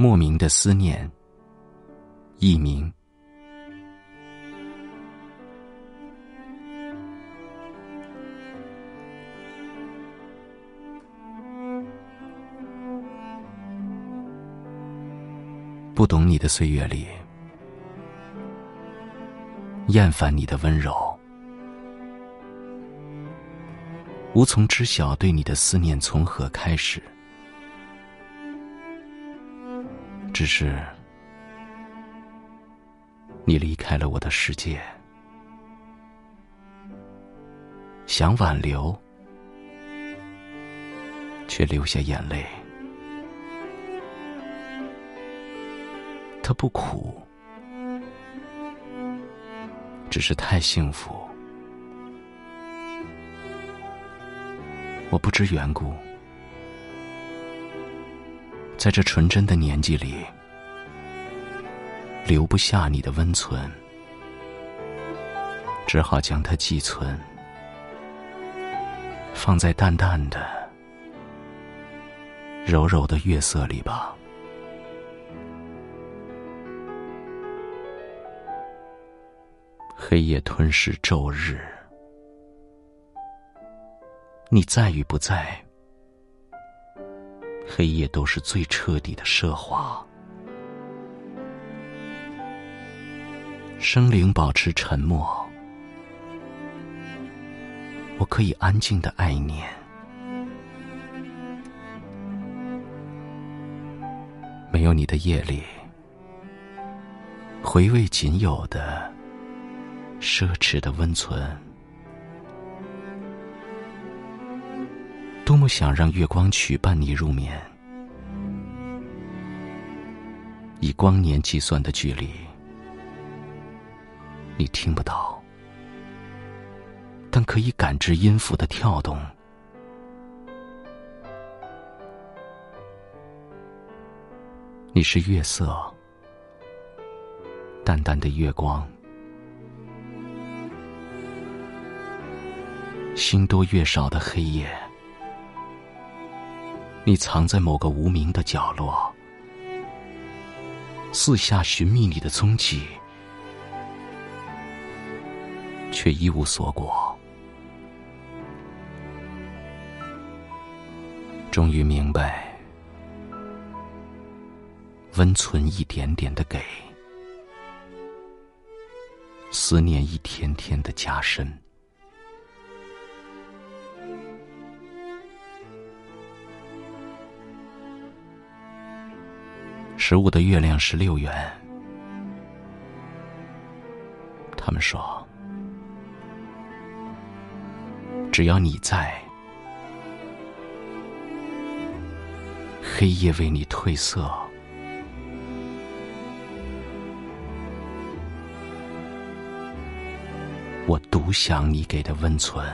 莫名的思念，佚名。不懂你的岁月里，厌烦你的温柔，无从知晓对你的思念从何开始。只是，你离开了我的世界，想挽留，却流下眼泪。它不苦，只是太幸福。我不知缘故，在这纯真的年纪里，留不下你的温存，只好将它寄存，放在淡淡的、柔柔的月色里吧。黑夜吞噬昼日，你在与不在，黑夜都是最彻底的奢华。生灵保持沉默，我可以安静的爱念。没有你的夜里，回味仅有的。奢侈的温存，多么想让月光曲伴你入眠。以光年计算的距离，你听不到，但可以感知音符的跳动。你是月色，淡淡的月光。星多月少的黑夜，你藏在某个无名的角落，四下寻觅你的踪迹，却一无所果。终于明白，温存一点点的给，思念一天天的加深。十五的月亮十六圆。他们说，只要你在，黑夜为你褪色，我独享你给的温存。